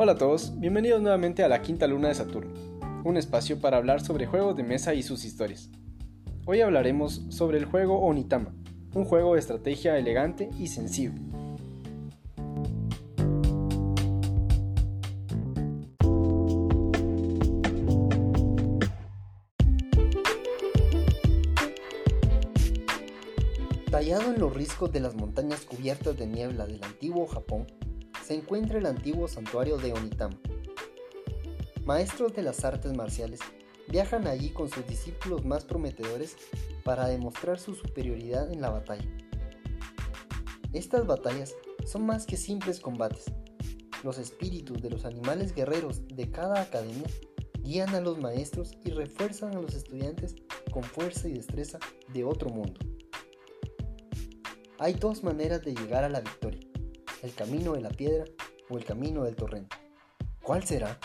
Hola a todos, bienvenidos nuevamente a la quinta luna de Saturno, un espacio para hablar sobre juegos de mesa y sus historias. Hoy hablaremos sobre el juego Onitama, un juego de estrategia elegante y sensible. Tallado en los riscos de las montañas cubiertas de niebla del antiguo Japón, se encuentra el antiguo santuario de Onitama. Maestros de las artes marciales viajan allí con sus discípulos más prometedores para demostrar su superioridad en la batalla. Estas batallas son más que simples combates. Los espíritus de los animales guerreros de cada academia guían a los maestros y refuerzan a los estudiantes con fuerza y destreza de otro mundo. Hay dos maneras de llegar a la victoria el camino de la piedra o el camino del torrente. ¿Cuál será?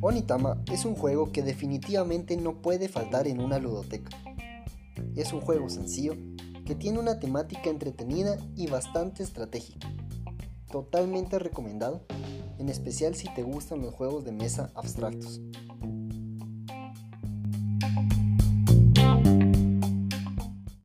Onitama es un juego que definitivamente no puede faltar en una ludoteca. Es un juego sencillo que tiene una temática entretenida y bastante estratégica Totalmente recomendado, en especial si te gustan los juegos de mesa abstractos.